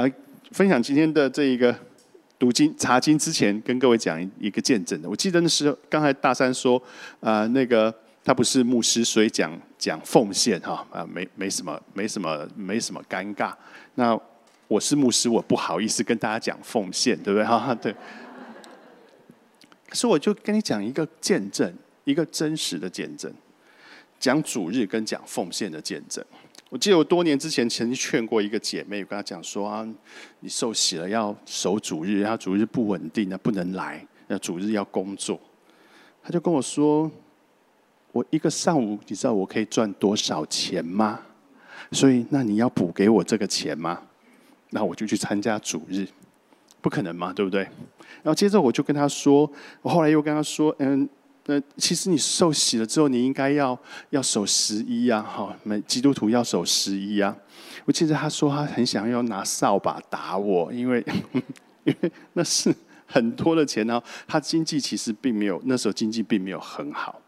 啊，分享今天的这一个读经查经之前，跟各位讲一个见证的。我记得那时候刚才大山说，啊，那个他不是牧师，所以讲讲奉献哈，啊，没没什么，没什么，没什么尴尬。那我是牧师，我不好意思跟大家讲奉献，对不对？哈，对。可是我就跟你讲一个见证，一个真实的见证，讲主日跟讲奉献的见证。我记得我多年之前曾经劝过一个姐妹，我跟她讲说啊，你受洗了要守主日，然后主日不稳定，那不能来，那主日要工作。她就跟我说，我一个上午，你知道我可以赚多少钱吗？所以那你要补给我这个钱吗？那我就去参加主日，不可能嘛，对不对？然后接着我就跟她说，我后来又跟她说，嗯。那其实你受洗了之后，你应该要要守十一呀，哈，每基督徒要守十一呀。我记得他说他很想要拿扫把打我，因为 因为那是很多的钱呢。他经济其实并没有那时候经济并没有很好。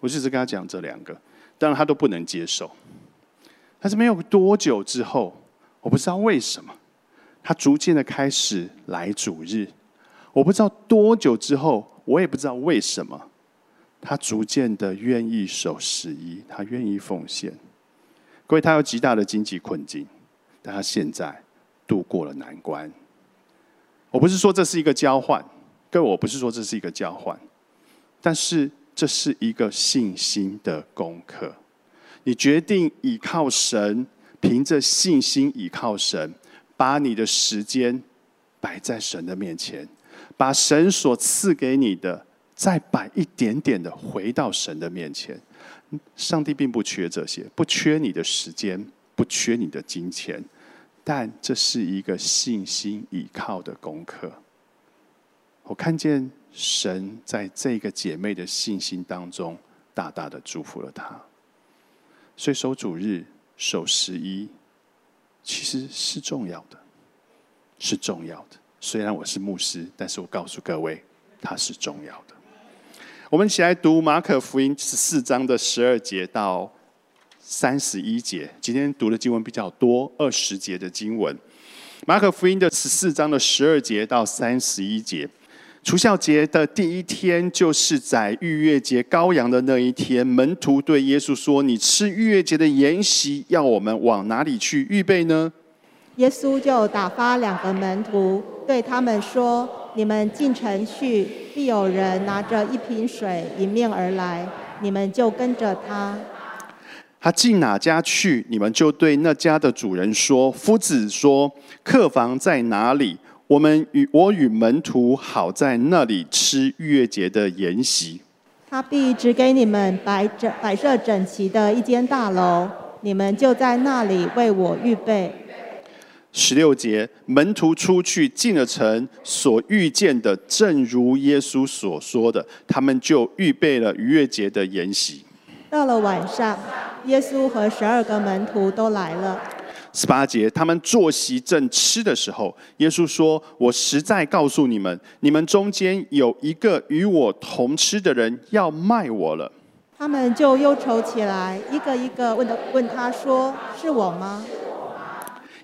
我就是跟他讲这两个，当然他都不能接受。但是没有多久之后，我不知道为什么，他逐渐的开始来主日。我不知道多久之后，我也不知道为什么。他逐渐的愿意守十一，他愿意奉献。各位，他有极大的经济困境，但他现在度过了难关。我不是说这是一个交换，各位，我不是说这是一个交换，但是这是一个信心的功课。你决定倚靠神，凭着信心倚靠神，把你的时间摆在神的面前，把神所赐给你的。再摆一点点的回到神的面前，上帝并不缺这些，不缺你的时间，不缺你的金钱，但这是一个信心倚靠的功课。我看见神在这个姐妹的信心当中，大大的祝福了她。所以守主日、守十一，其实是重要的，是重要的。虽然我是牧师，但是我告诉各位，它是重要的。我们一起来读马可福音十四章的十二节到三十一节。今天读的经文比较多，二十节的经文。马可福音的十四章的十二节到三十一节。除孝节的第一天，就是在逾越节羔羊的那一天。门徒对耶稣说：“你吃逾越节的筵席，要我们往哪里去预备呢？”耶稣就打发两个门徒，对他们说：“你们进城去，必有人拿着一瓶水迎面而来，你们就跟着他。他进哪家去，你们就对那家的主人说：夫子说，客房在哪里？我们与我与门徒好在那里吃逾越节的筵席。他必只给你们摆整摆设整齐的一间大楼，你们就在那里为我预备。”十六节，门徒出去进了城，所遇见的正如耶稣所说的，他们就预备了逾越节的筵席。到了晚上，耶稣和十二个门徒都来了。十八节，他们坐席正吃的时候，耶稣说：“我实在告诉你们，你们中间有一个与我同吃的人要卖我了。”他们就忧愁起来，一个一个问的问他说：“是我吗？”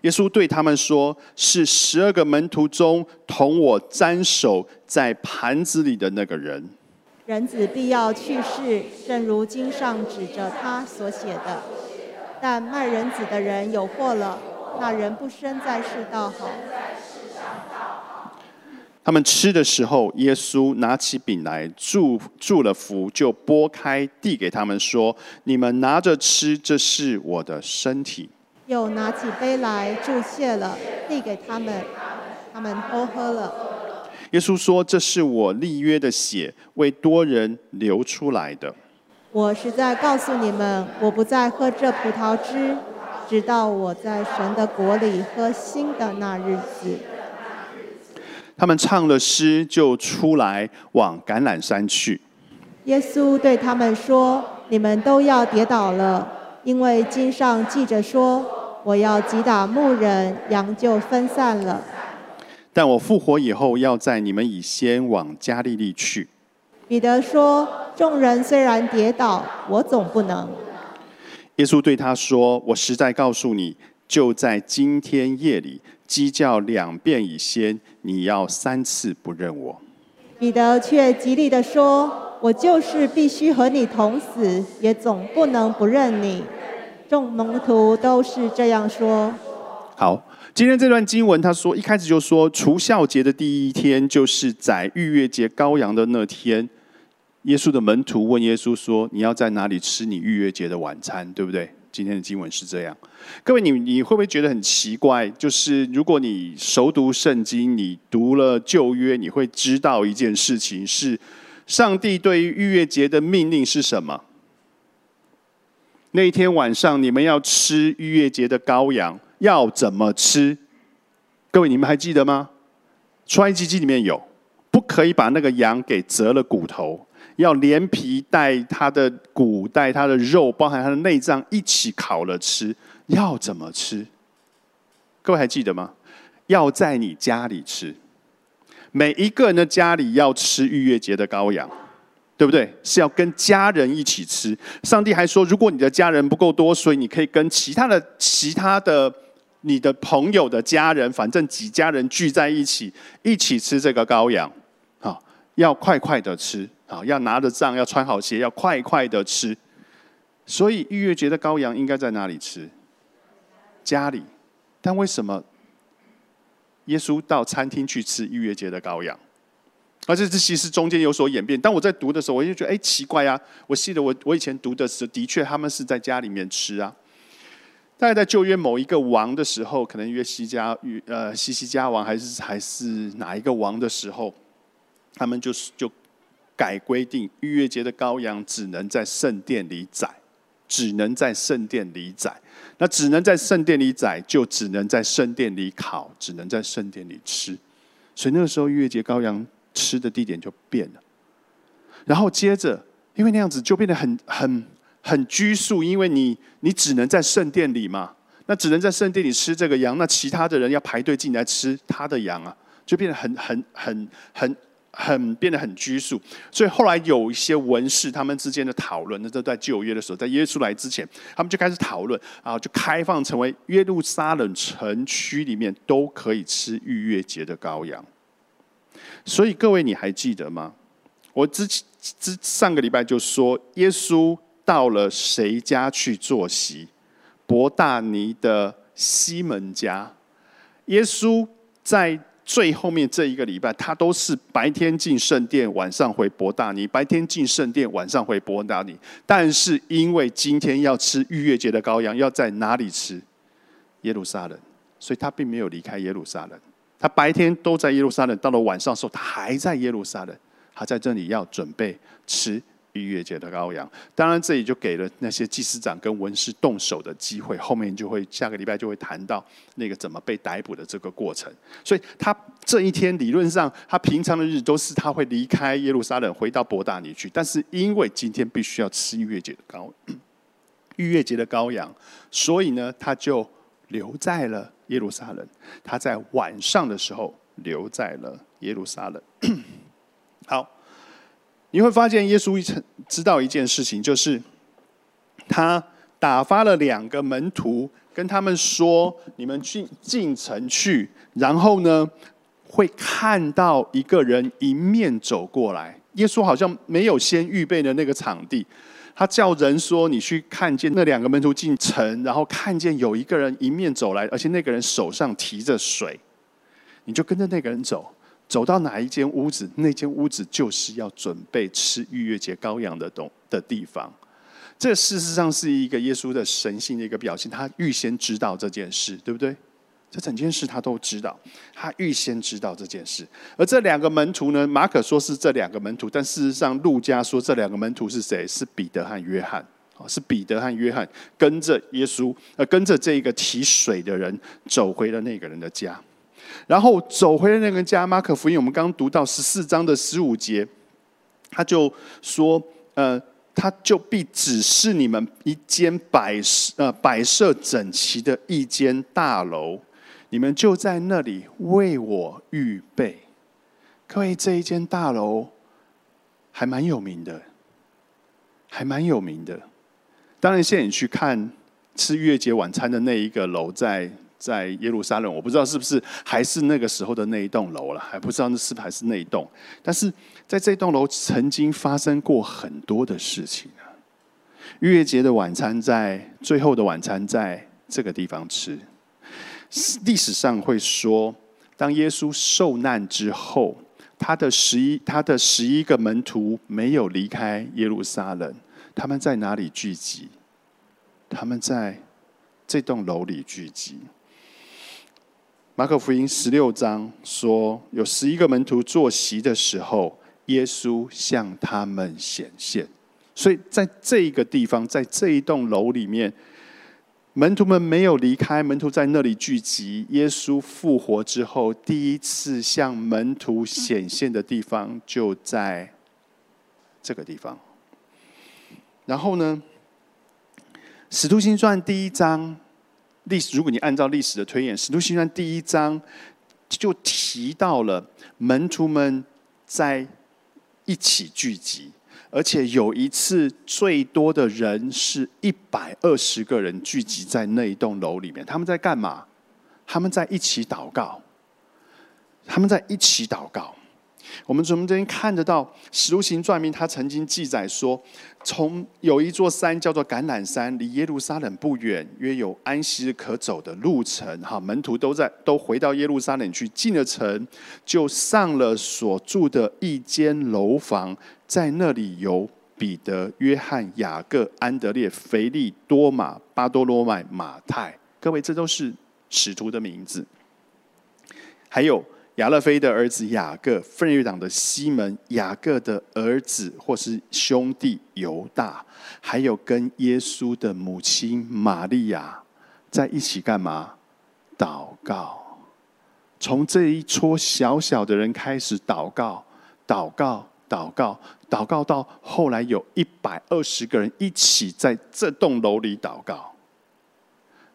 耶稣对他们说：“是十二个门徒中同我沾手在盘子里的那个人。人子必要去世，正如经上指着他所写的。但卖人子的人有祸了，那人不生在世道好。”他们吃的时候，耶稣拿起饼来，祝祝了福，就拨开，递给他们说：“你们拿着吃，这是我的身体。”又拿起杯来祝谢了，递给他们，他们都喝了。耶稣说：“这是我立约的血，为多人流出来的。”我实在告诉你们，我不再喝这葡萄汁，直到我在神的国里喝新的那日子。他们唱了诗，就出来往橄榄山去。耶稣对他们说：“你们都要跌倒了。”因为经上记着说：“我要击打牧人，羊就分散了。”但我复活以后，要在你们以先往加利利去。彼得说：“众人虽然跌倒，我总不能。”耶稣对他说：“我实在告诉你，就在今天夜里，鸡叫两遍以先，你要三次不认我。”彼得却极力的说：“我就是必须和你同死，也总不能不认你。”众门徒都是这样说。好，今天这段经文，他说一开始就说除孝节的第一天，就是在逾越节羔羊的那天。耶稣的门徒问耶稣说：“你要在哪里吃你逾越节的晚餐？对不对？”今天的经文是这样。各位，你你会不会觉得很奇怪？就是如果你熟读圣经，你读了旧约，你会知道一件事情：是上帝对于逾越节的命令是什么？那一天晚上，你们要吃逾越节的羔羊，要怎么吃？各位，你们还记得吗？出埃及记里面有，不可以把那个羊给折了骨头。要连皮带它的骨带它的肉，包含它的内脏一起烤了吃。要怎么吃？各位还记得吗？要在你家里吃。每一个人的家里要吃逾越节的羔羊，对不对？是要跟家人一起吃。上帝还说，如果你的家人不够多，所以你可以跟其他的、其他的你的朋友的家人，反正几家人聚在一起，一起吃这个羔羊。好，要快快的吃。啊，要拿着杖，要穿好鞋，要快快的吃。所以逾越节的羔羊应该在哪里吃？家里。但为什么耶稣到餐厅去吃逾越节的羔羊？而且这其实中间有所演变。当我在读的时候，我就觉得哎奇怪啊！我记得我我以前读的时候，的确他们是在家里面吃啊。大概在旧约某一个王的时候，可能约西家约呃西西家王还是还是哪一个王的时候，他们就是就。改规定，逾越节的羔羊只能在圣殿里宰，只能在圣殿里宰。那只能在圣殿里宰，就只能在圣殿里烤，只能在圣殿里吃。所以那个时候，逾越节羔羊吃的地点就变了。然后接着，因为那样子就变得很很很拘束，因为你你只能在圣殿里嘛，那只能在圣殿里吃这个羊，那其他的人要排队进来吃他的羊啊，就变得很很很很。很变得很拘束，所以后来有一些文士他们之间的讨论，那都在旧约的时候，在耶稣来之前，他们就开始讨论，然后就开放成为耶路撒冷城区里面都可以吃逾越节的羔羊。所以各位你还记得吗？我之前之上个礼拜就说，耶稣到了谁家去坐席？伯大尼的西门家。耶稣在。最后面这一个礼拜，他都是白天进圣殿，晚上回伯大尼；白天进圣殿，晚上回伯大尼。但是因为今天要吃逾越节的羔羊，要在哪里吃？耶路撒冷，所以他并没有离开耶路撒冷。他白天都在耶路撒冷，到了晚上时候，他还在耶路撒冷，他在这里要准备吃。逾越节的羔羊，当然这里就给了那些祭司长跟文士动手的机会。后面就会下个礼拜就会谈到那个怎么被逮捕的这个过程。所以他这一天理论上，他平常的日子都是他会离开耶路撒冷回到伯大尼去，但是因为今天必须要吃逾越节的羔逾越节的羔羊，所以呢，他就留在了耶路撒冷。他在晚上的时候留在了耶路撒冷。好。你会发现，耶稣一曾知道一件事情，就是他打发了两个门徒，跟他们说：“你们进进城去，然后呢，会看到一个人迎面走过来。”耶稣好像没有先预备的那个场地，他叫人说：“你去看见那两个门徒进城，然后看见有一个人迎面走来，而且那个人手上提着水，你就跟着那个人走。”走到哪一间屋子，那间屋子就是要准备吃逾越节羔羊的东的地方。这事实上是一个耶稣的神性的一个表现，他预先知道这件事，对不对？这整件事他都知道，他预先知道这件事。而这两个门徒呢？马可说是这两个门徒，但事实上路加说这两个门徒是谁？是彼得和约翰。哦，是彼得和约翰跟着耶稣，呃，跟着这个提水的人走回了那个人的家。然后走回了那个家，马可福音我们刚刚读到十四章的十五节，他就说：“呃，他就必指示你们一间摆设呃摆设整齐的一间大楼，你们就在那里为我预备。各位，这一间大楼还蛮有名的，还蛮有名的。当然，现在你去看吃月节晚餐的那一个楼，在。在耶路撒冷，我不知道是不是还是那个时候的那一栋楼了，还不知道那是不还是那一栋。但是在这栋楼曾经发生过很多的事情啊。逾越节的晚餐在最后的晚餐在这个地方吃。历史上会说，当耶稣受难之后，他的十一他的十一个门徒没有离开耶路撒冷，他们在哪里聚集？他们在这栋楼里聚集。马可福音十六章说，有十一个门徒坐席的时候，耶稣向他们显现。所以在这一个地方，在这一栋楼里面，门徒们没有离开，门徒在那里聚集。耶稣复活之后，第一次向门徒显现的地方就在这个地方。然后呢？《使徒行传》第一章历史，如果你按照历史的推演，《使徒行传》第一章就提到了门徒们在一起聚集，而且有一次最多的人是一百二十个人聚集在那一栋楼里面。他们在干嘛？他们在一起祷告。他们在一起祷告。我们从这边看得到，《使徒行传》名，他曾经记载说，从有一座山叫做橄榄山，离耶路撒冷不远，约有安息日可走的路程。哈，门徒都在都回到耶路撒冷去，进了城，就上了所住的一间楼房，在那里有彼得、约翰、雅各、安德烈、腓利、多马、巴多罗买、马太。各位，这都是使徒的名字，还有。亚勒菲的儿子雅各，分瑞党的西门，雅各的儿子或是兄弟犹大，还有跟耶稣的母亲玛利亚在一起干嘛？祷告。从这一撮小小的人开始祷告，祷告，祷告，祷告，到后来有一百二十个人一起在这栋楼里祷告。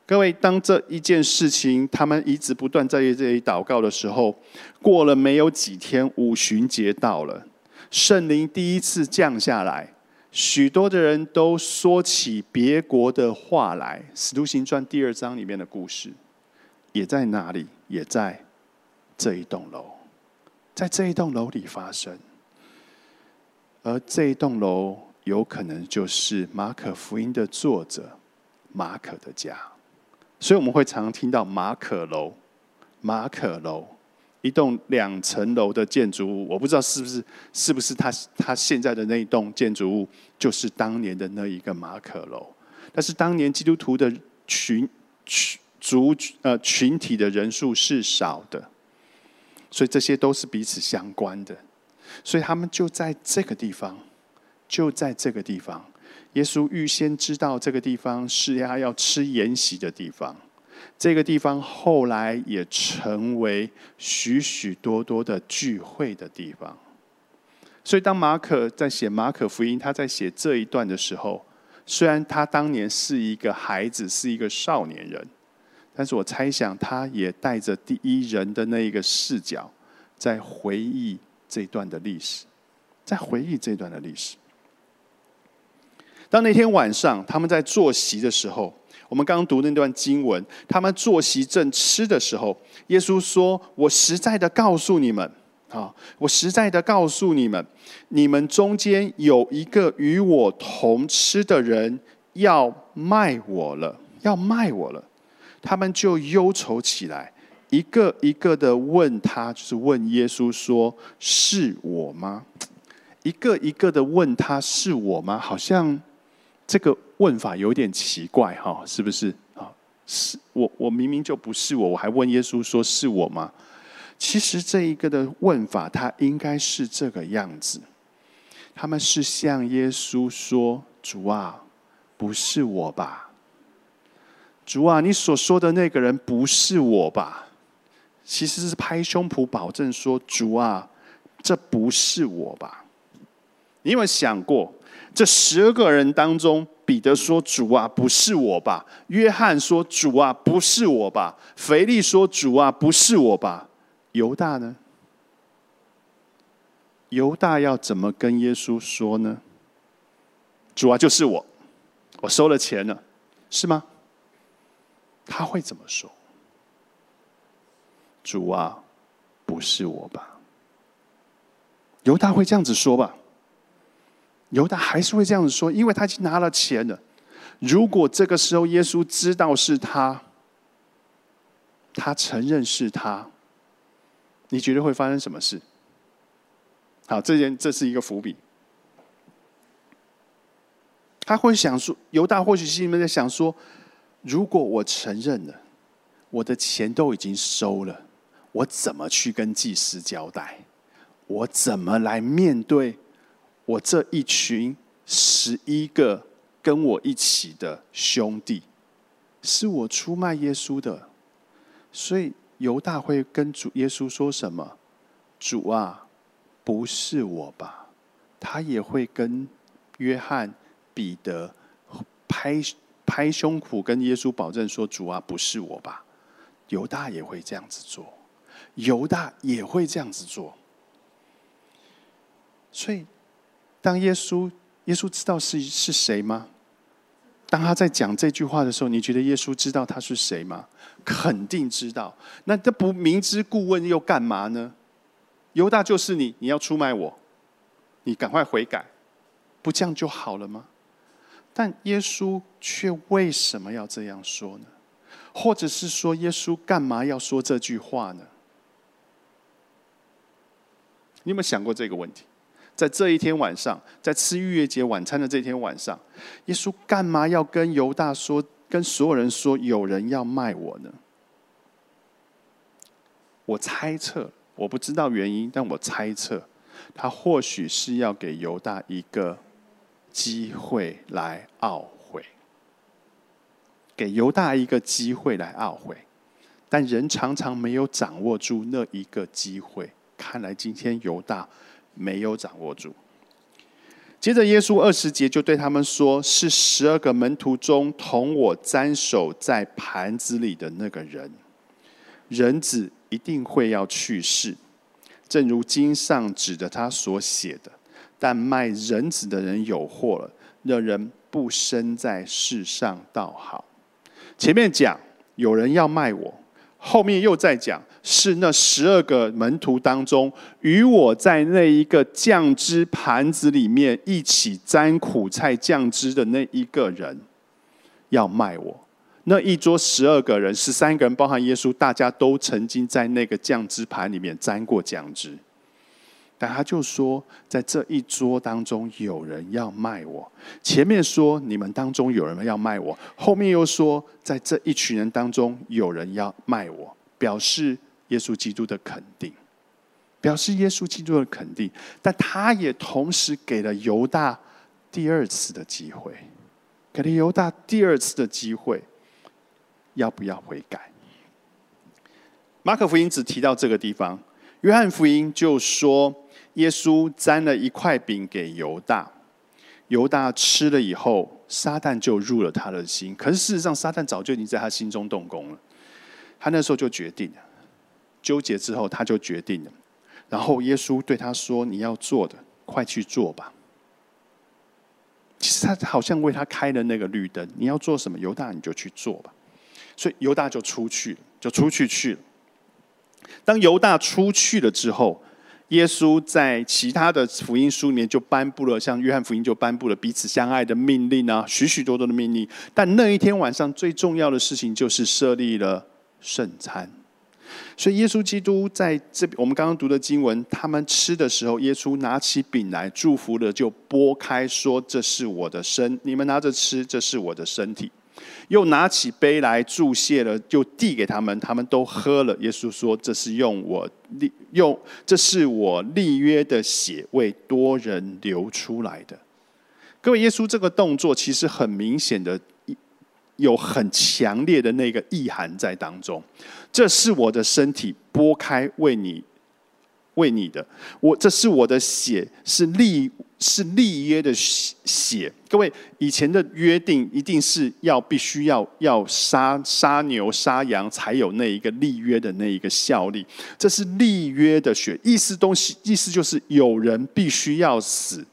各位，当这一件事情他们一直不断在这里祷告的时候，过了没有几天，五旬节到了，圣灵第一次降下来，许多的人都说起别国的话来。使徒行传第二章里面的故事，也在哪里？也在这一栋楼，在这一栋楼里发生。而这一栋楼有可能就是马可福音的作者马可的家。所以我们会常常听到马可楼，马可楼，一栋两层楼的建筑物。我不知道是不是是不是他他现在的那一栋建筑物就是当年的那一个马可楼。但是当年基督徒的群群族呃群体的人数是少的，所以这些都是彼此相关的。所以他们就在这个地方，就在这个地方。耶稣预先知道这个地方是他要吃筵席的地方，这个地方后来也成为许许多多的聚会的地方。所以，当马可在写马可福音，他在写这一段的时候，虽然他当年是一个孩子，是一个少年人，但是我猜想他也带着第一人的那一个视角，在回忆这段的历史，在回忆这段的历史。当那天晚上他们在坐席的时候，我们刚刚读那段经文，他们坐席正吃的时候，耶稣说：“我实在的告诉你们，啊，我实在的告诉你们，你们中间有一个与我同吃的人要卖我了，要卖我了。”他们就忧愁起来，一个一个的问他，就是问耶稣说：“是我吗？”一个一个的问他是我吗？好像。这个问法有点奇怪哈，是不是啊？是我，我明明就不是我，我还问耶稣说是我吗？其实这一个的问法，它应该是这个样子。他们是向耶稣说：“主啊，不是我吧？主啊，你所说的那个人不是我吧？”其实是拍胸脯保证说：“主啊，这不是我吧？”你有没有想过？这十二个人当中，彼得说：“主啊，不是我吧？”约翰说：“主啊，不是我吧？”腓力说：“主啊，不是我吧？”犹大呢？犹大要怎么跟耶稣说呢？主啊，就是我，我收了钱了，是吗？他会怎么说？主啊，不是我吧？”犹大会这样子说吧？犹大还是会这样子说，因为他已经拿了钱了。如果这个时候耶稣知道是他，他承认是他，你觉得会发生什么事？好，这件这是一个伏笔。他会想说，犹大或许心里面在想说：如果我承认了，我的钱都已经收了，我怎么去跟祭司交代？我怎么来面对我这一群十一个跟我一起的兄弟？是我出卖耶稣的，所以犹大会跟主耶稣说什么？主啊，不是我吧？他也会跟约翰。彼得拍拍胸脯跟耶稣保证说：“主啊，不是我吧？”犹大也会这样子做，犹大也会这样子做。所以，当耶稣耶稣知道是是谁吗？当他在讲这句话的时候，你觉得耶稣知道他是谁吗？肯定知道。那这不明知故问又干嘛呢？犹大就是你，你要出卖我，你赶快悔改，不这样就好了吗？但耶稣却为什么要这样说呢？或者是说，耶稣干嘛要说这句话呢？你有没有想过这个问题？在这一天晚上，在吃逾越节晚餐的这天晚上，耶稣干嘛要跟犹大说，跟所有人说，有人要卖我呢？我猜测，我不知道原因，但我猜测，他或许是要给犹大一个。机会来懊悔，给犹大一个机会来懊悔，但人常常没有掌握住那一个机会。看来今天犹大没有掌握住。接着，耶稣二十节就对他们说：“是十二个门徒中同我沾手在盘子里的那个人，人子一定会要去世，正如经上指着他所写的。”但卖人子的人有祸了，那人不生在世上倒好。前面讲有人要卖我，后面又在讲是那十二个门徒当中，与我在那一个酱汁盘子里面一起沾苦菜酱汁的那一个人要卖我。那一桌十二个人，十三个人包含耶稣，大家都曾经在那个酱汁盘里面沾过酱汁。但他就说，在这一桌当中有人要卖我。前面说你们当中有人要卖我，后面又说在这一群人当中有人要卖我，表示耶稣基督的肯定，表示耶稣基督的肯定。但他也同时给了犹大第二次的机会，给了犹大第二次的机会，要不要悔改？马可福音只提到这个地方，约翰福音就说。耶稣沾了一块饼给犹大，犹大吃了以后，撒旦就入了他的心。可是事实上，撒旦早就已经在他心中动工了。他那时候就决定了，纠结之后他就决定了。然后耶稣对他说：“你要做的，快去做吧。”其实他好像为他开了那个绿灯。你要做什么，犹大你就去做吧。所以犹大就出去了，就出去去了。当犹大出去了之后。耶稣在其他的福音书里面就颁布了，像约翰福音就颁布了彼此相爱的命令啊，许许多多的命令。但那一天晚上最重要的事情就是设立了圣餐。所以耶稣基督在这我们刚刚读的经文，他们吃的时候，耶稣拿起饼来祝福了，就拨开说：“这是我的身，你们拿着吃，这是我的身体。”又拿起杯来注谢了，就递给他们，他们都喝了。耶稣说：“这是用我立用，这是我立约的血，为多人流出来的。”各位，耶稣这个动作其实很明显的有很强烈的那个意涵在当中。这是我的身体，拨开为你。为你的，我这是我的血，是立是立约的血。各位，以前的约定一定是要必须要要杀杀牛杀羊才有那一个立约的那一个效力。这是立约的血，意思东西意思就是有人必须要死。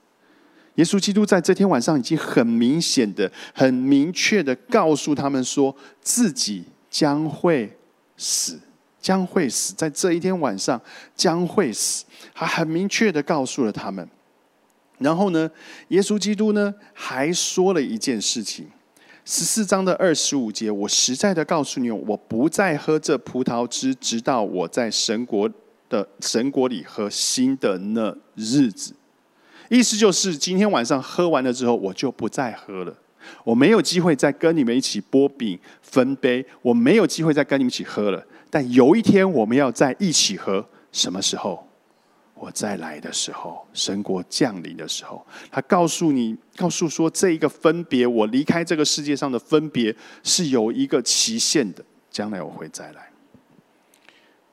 耶稣基督在这天晚上已经很明显的、很明确的告诉他们说自己将会死。将会死，在这一天晚上将会死。他很明确的告诉了他们。然后呢，耶稣基督呢还说了一件事情：十四章的二十五节，我实在的告诉你，我不再喝这葡萄汁，直到我在神国的神国里喝新的那日子。意思就是，今天晚上喝完了之后，我就不再喝了。我没有机会再跟你们一起剥饼分杯，我没有机会再跟你们一起喝了。但有一天，我们要在一起喝，什么时候？我再来的时候，神国降临的时候，他告诉你，告诉说，这一个分别，我离开这个世界上的分别是有一个期限的，将来我会再来。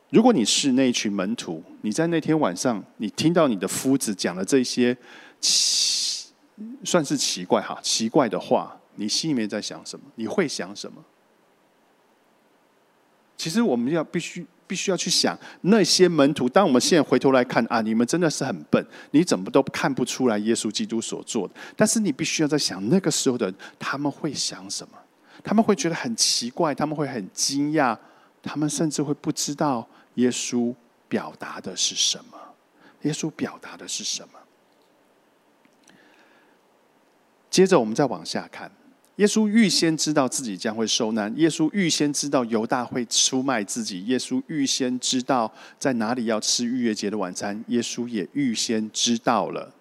如果你是那群门徒，你在那天晚上，你听到你的夫子讲了这些，算是奇怪哈，奇怪的话，你心里面在想什么？你会想什么？其实我们要必须。必须要去想那些门徒。当我们现在回头来看啊，你们真的是很笨，你怎么都看不出来耶稣基督所做的。但是你必须要在想那个时候的，他们会想什么？他们会觉得很奇怪，他们会很惊讶，他们甚至会不知道耶稣表达的是什么。耶稣表达的是什么？接着我们再往下看。耶稣预先知道自己将会受难，耶稣预先知道犹大会出卖自己，耶稣预先知道在哪里要吃逾越节的晚餐，耶稣也预先知道了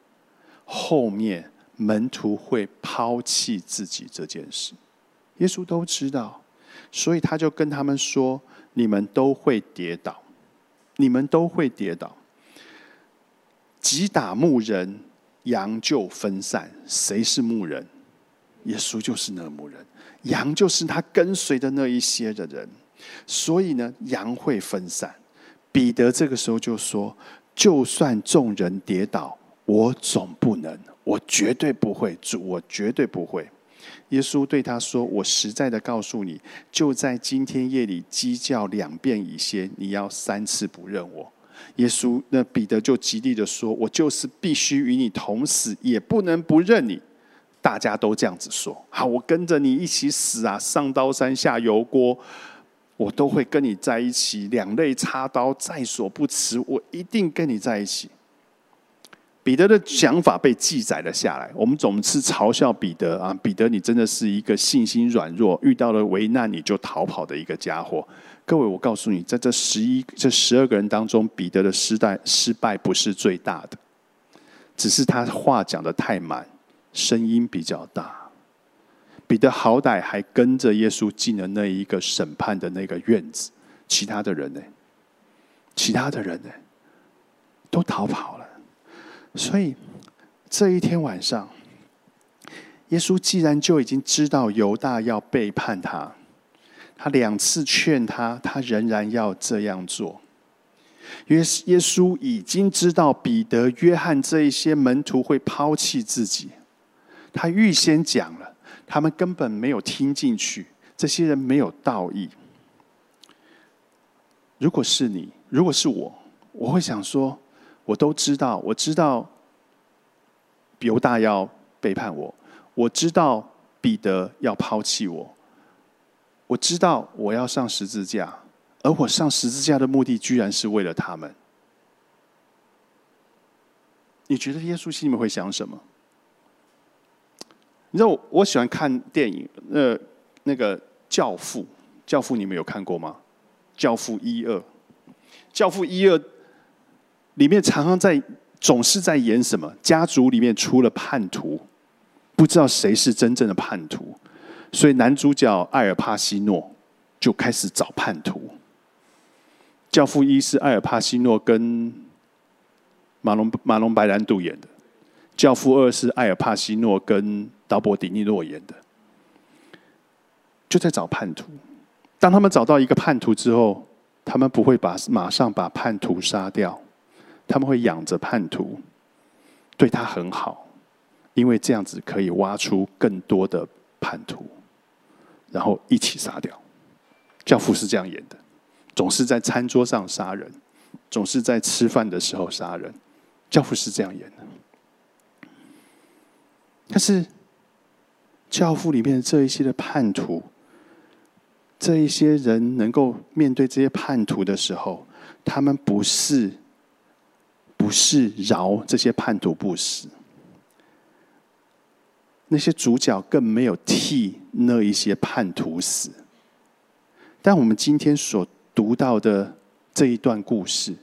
后面门徒会抛弃自己这件事，耶稣都知道，所以他就跟他们说：“你们都会跌倒，你们都会跌倒。击打牧人，羊就分散。谁是牧人？”耶稣就是那牧人，羊就是他跟随的那一些的人，所以呢，羊会分散。彼得这个时候就说：“就算众人跌倒，我总不能，我绝对不会，主，我绝对不会。”耶稣对他说：“我实在的告诉你，就在今天夜里鸡叫两遍以前，你要三次不认我。”耶稣那彼得就极力的说：“我就是必须与你同死，也不能不认你。”大家都这样子说：“好，我跟着你一起死啊！上刀山下油锅，我都会跟你在一起。两肋插刀在所不辞，我一定跟你在一起。”彼得的想法被记载了下来。我们总是嘲笑彼得啊，彼得，你真的是一个信心软弱，遇到了危难你就逃跑的一个家伙。各位，我告诉你，在这十一、这十二个人当中，彼得的失败失败不是最大的，只是他话讲的太满。声音比较大，彼得好歹还跟着耶稣进了那一个审判的那个院子，其他的人呢？其他的人呢？都逃跑了。所以这一天晚上，耶稣既然就已经知道犹大要背叛他，他两次劝他，他仍然要这样做。因为耶稣已经知道彼得、约翰这一些门徒会抛弃自己。他预先讲了，他们根本没有听进去。这些人没有道义。如果是你，如果是我，我会想说：我都知道，我知道犹大要背叛我，我知道彼得要抛弃我，我知道我要上十字架，而我上十字架的目的，居然是为了他们。你觉得耶稣心里面会想什么？你知道我我喜欢看电影，呃，那个《教父》，《教父》你们有看过吗？《教父》一二，《教父》一二里面常常在总是在演什么？家族里面出了叛徒，不知道谁是真正的叛徒，所以男主角艾尔帕西诺就开始找叛徒。《教父》一是艾尔帕西诺跟马龙马龙白兰度演的，《教父》二是艾尔帕西诺跟劳勃·迪尼诺演的，就在找叛徒。当他们找到一个叛徒之后，他们不会把马上把叛徒杀掉，他们会养着叛徒，对他很好，因为这样子可以挖出更多的叛徒，然后一起杀掉。教父是这样演的，总是在餐桌上杀人，总是在吃饭的时候杀人。教父是这样演的，但是。教父里面这一些的叛徒，这一些人能够面对这些叛徒的时候，他们不是不是饶这些叛徒不死，那些主角更没有替那一些叛徒死。但我们今天所读到的这一段故事，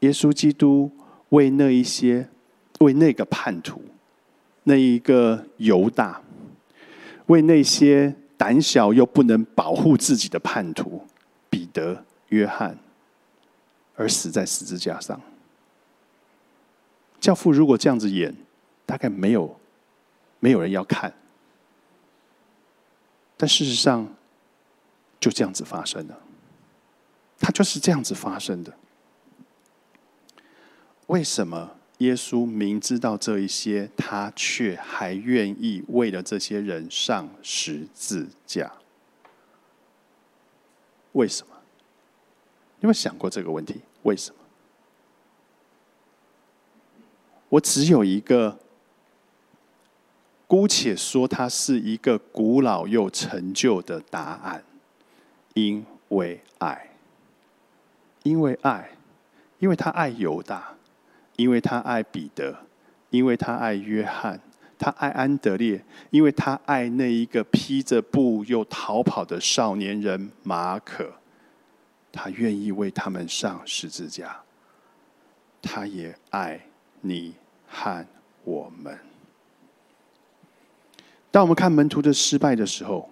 耶稣基督为那一些为那个叛徒，那一个犹大，为那些胆小又不能保护自己的叛徒彼得、约翰，而死在十字架上。教父如果这样子演，大概没有没有人要看。但事实上，就这样子发生了。他就是这样子发生的。为什么耶稣明知道这一些，他却还愿意为了这些人上十字架？为什么？有没有想过这个问题？为什么？我只有一个，姑且说它是一个古老又陈旧的答案：因为爱。因为爱，因为他爱犹大，因为他爱彼得，因为他爱约翰，他爱安德烈，因为他爱那一个披着布又逃跑的少年人马可，他愿意为他们上十字架。他也爱你和我们。当我们看门徒的失败的时候，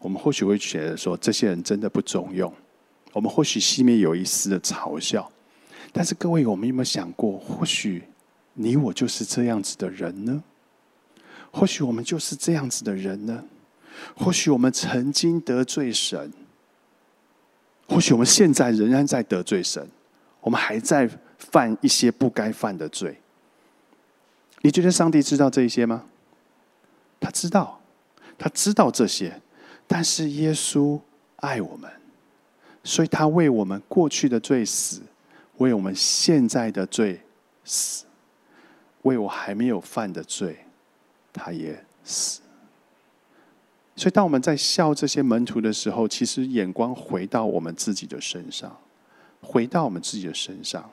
我们或许会觉得说，这些人真的不中用。我们或许心里面有一丝的嘲笑，但是各位，我们有没有想过，或许你我就是这样子的人呢？或许我们就是这样子的人呢？或许我们曾经得罪神，或许我们现在仍然在得罪神，我们还在犯一些不该犯的罪。你觉得上帝知道这一些吗？他知道，他知道这些，但是耶稣爱我们。所以他为我们过去的罪死，为我们现在的罪死，为我还没有犯的罪，他也死。所以当我们在笑这些门徒的时候，其实眼光回到我们自己的身上，回到我们自己的身上。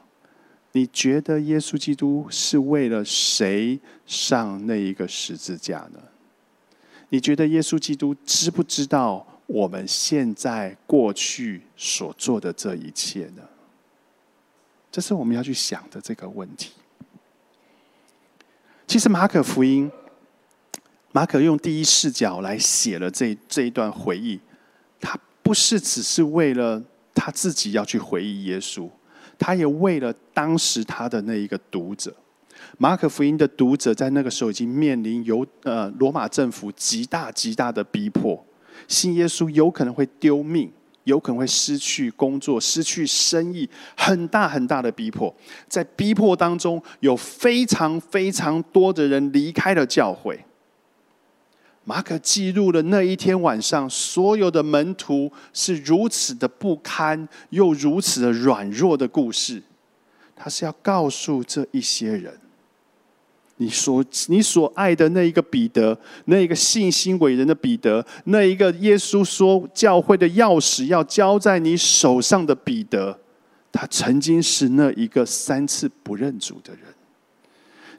你觉得耶稣基督是为了谁上那一个十字架呢？你觉得耶稣基督知不知道？我们现在过去所做的这一切呢？这是我们要去想的这个问题。其实马可福音，马可用第一视角来写了这这一段回忆，他不是只是为了他自己要去回忆耶稣，他也为了当时他的那一个读者。马可福音的读者在那个时候已经面临由呃罗马政府极大极大的逼迫。信耶稣有可能会丢命，有可能会失去工作、失去生意，很大很大的逼迫。在逼迫当中，有非常非常多的人离开了教会。马可记录了那一天晚上，所有的门徒是如此的不堪，又如此的软弱的故事。他是要告诉这一些人。你所你所爱的那一个彼得，那一个信心伟人的彼得，那一个耶稣说教会的钥匙要交在你手上的彼得，他曾经是那一个三次不认主的人。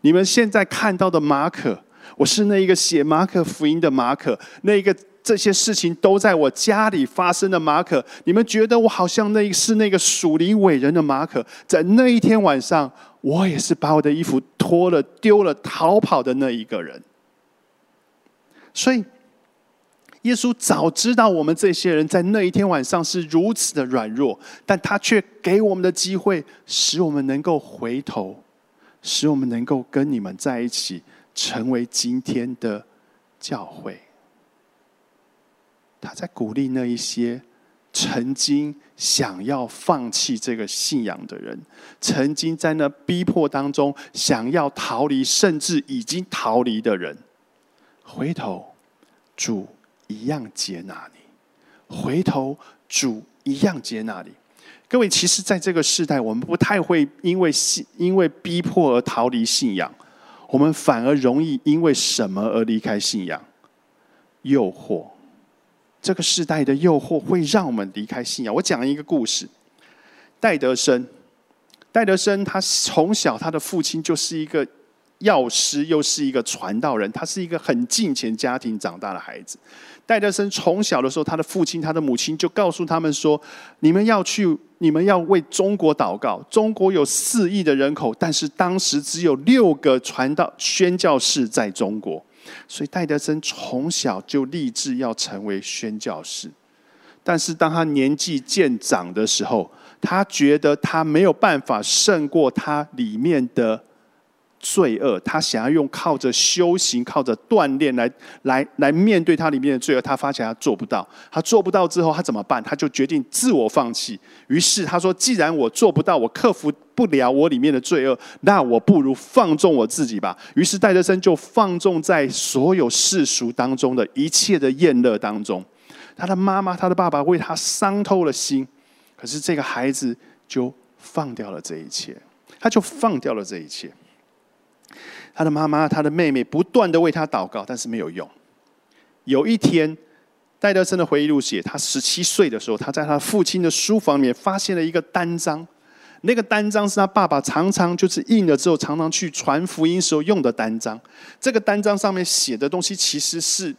你们现在看到的马可，我是那一个写马可福音的马可，那一个这些事情都在我家里发生的马可。你们觉得我好像那是那个属灵伟人的马可，在那一天晚上。我也是把我的衣服脱了、丢了、逃跑的那一个人。所以，耶稣早知道我们这些人在那一天晚上是如此的软弱，但他却给我们的机会，使我们能够回头，使我们能够跟你们在一起，成为今天的教会。他在鼓励那一些。曾经想要放弃这个信仰的人，曾经在那逼迫当中想要逃离，甚至已经逃离的人，回头主一样接纳你，回头主一样接纳你。各位，其实，在这个时代，我们不太会因为信因为逼迫而逃离信仰，我们反而容易因为什么而离开信仰？诱惑。这个时代的诱惑会让我们离开信仰。我讲一个故事，戴德生，戴德生他从小他的父亲就是一个药师，又是一个传道人，他是一个很敬虔家庭长大的孩子。戴德生从小的时候，他的父亲、他的母亲就告诉他们说：“你们要去，你们要为中国祷告。中国有四亿的人口，但是当时只有六个传道宣教士在中国。”所以戴德生从小就立志要成为宣教士，但是当他年纪渐长的时候，他觉得他没有办法胜过他里面的罪恶，他想要用靠着修行、靠着锻炼来来来面对他里面的罪恶，他发现他做不到。他做不到之后，他怎么办？他就决定自我放弃。于是他说：“既然我做不到，我克服。”不了我里面的罪恶，那我不如放纵我自己吧。于是戴德生就放纵在所有世俗当中的一切的厌乐当中。他的妈妈、他的爸爸为他伤透了心，可是这个孩子就放掉了这一切，他就放掉了这一切。他的妈妈、他的妹妹不断的为他祷告，但是没有用。有一天，戴德生的回忆录写，他十七岁的时候，他在他父亲的书房里面发现了一个单张。那个单张是他爸爸常常就是印了之后，常常去传福音时候用的单张。这个单张上面写的东西，其实是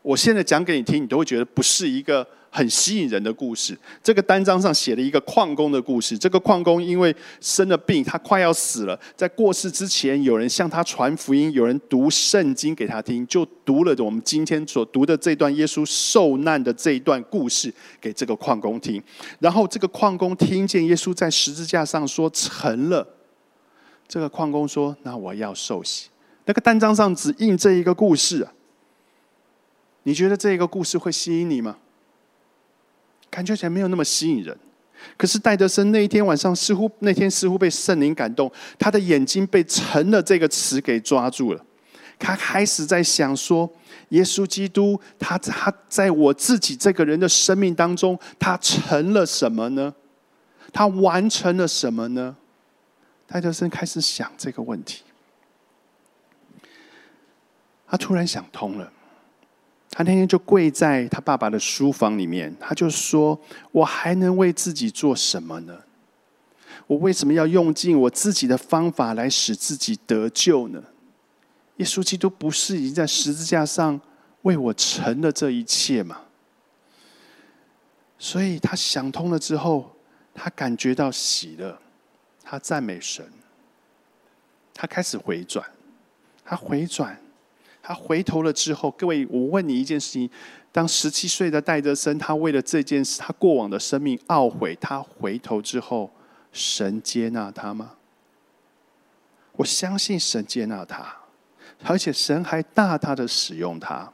我现在讲给你听，你都会觉得不是一个。很吸引人的故事。这个单张上写了一个矿工的故事。这个矿工因为生了病，他快要死了。在过世之前，有人向他传福音，有人读圣经给他听，就读了我们今天所读的这段耶稣受难的这一段故事给这个矿工听。然后这个矿工听见耶稣在十字架上说成了，这个矿工说：“那我要受洗。”那个单张上只印这一个故事啊。你觉得这一个故事会吸引你吗？感觉起来没有那么吸引人，可是戴德生那一天晚上似乎那天似乎被圣灵感动，他的眼睛被“成了”这个词给抓住了。他开始在想说：耶稣基督，他他在我自己这个人的生命当中，他成了什么呢？他完成了什么呢？戴德生开始想这个问题，他突然想通了。他那天就跪在他爸爸的书房里面，他就说：“我还能为自己做什么呢？我为什么要用尽我自己的方法来使自己得救呢？耶稣基督不是已经在十字架上为我成了这一切吗？”所以他想通了之后，他感觉到喜乐，他赞美神，他开始回转，他回转。他回头了之后，各位，我问你一件事情：当十七岁的戴德森，他为了这件事，他过往的生命懊悔，他回头之后，神接纳他吗？我相信神接纳他，而且神还大大的使用他。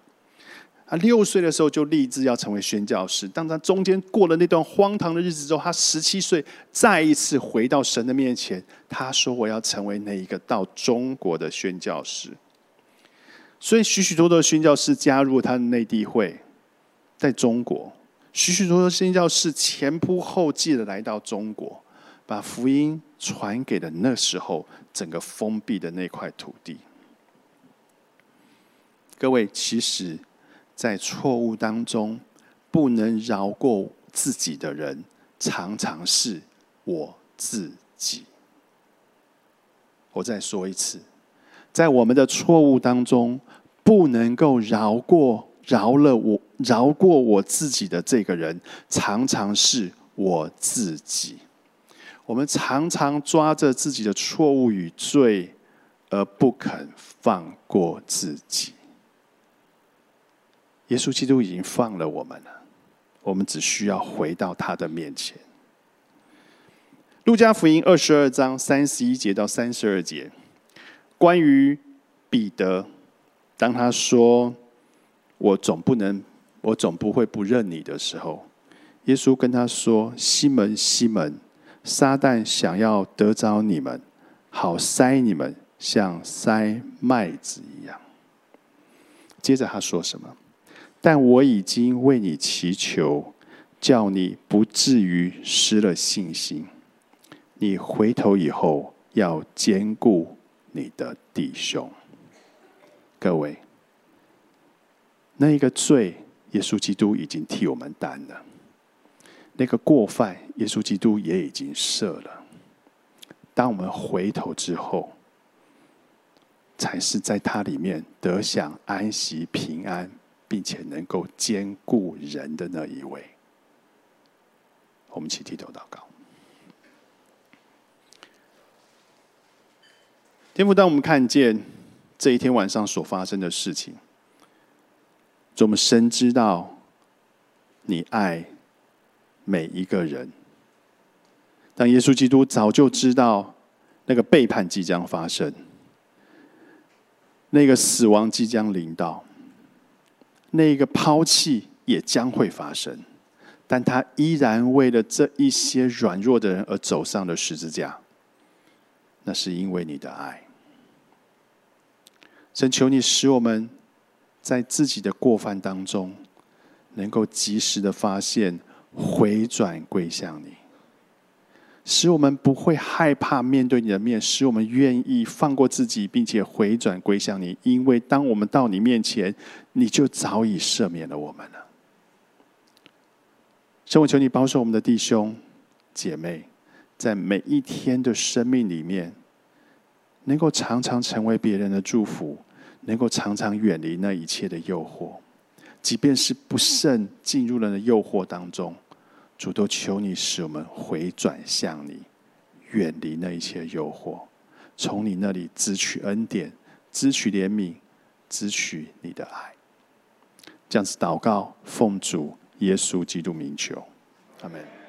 他六岁的时候就立志要成为宣教师，当他中间过了那段荒唐的日子之后，他十七岁再一次回到神的面前，他说：“我要成为那一个到中国的宣教师。”所以，许许多多的宣教士加入他的内地会，在中国，许许多多宣教士前仆后继的来到中国，把福音传给了那时候整个封闭的那块土地。各位，其实，在错误当中不能饶过自己的人，常常是我自己。我再说一次，在我们的错误当中。不能够饶过饶了我饶过我自己的这个人，常常是我自己。我们常常抓着自己的错误与罪，而不肯放过自己。耶稣基督已经放了我们了，我们只需要回到他的面前。路加福音二十二章三十一节到三十二节，关于彼得。当他说“我总不能，我总不会不认你”的时候，耶稣跟他说：“西门，西门，撒旦想要得着你们，好塞你们，像塞麦子一样。”接着他说什么？但我已经为你祈求，叫你不至于失了信心。你回头以后，要兼顾你的弟兄。各位，那一个罪，耶稣基督已经替我们担了。那个过犯，耶稣基督也已经赦了。当我们回头之后，才是在他里面得享安息平安，并且能够兼顾人的那一位。我们起低头祷告。天父，当我们看见这一天晚上所发生的事情，我们深知道你爱。每一个人，当耶稣基督早就知道那个背叛即将发生，那个死亡即将临到，那个抛弃也将会发生，但他依然为了这一些软弱的人而走上了十字架。那是因为你的爱。神求你使我们在自己的过犯当中，能够及时的发现。回转归向你，使我们不会害怕面对你的面，使我们愿意放过自己，并且回转归向你。因为当我们到你面前，你就早已赦免了我们了。神，我求你保守我们的弟兄姐妹，在每一天的生命里面，能够常常成为别人的祝福，能够常常远离那一切的诱惑，即便是不慎进入了那诱惑当中。主都求你使我们回转向你，远离那一切诱惑，从你那里支取恩典，支取怜悯，支取你的爱。这样子祷告，奉主耶稣基督名求，阿门。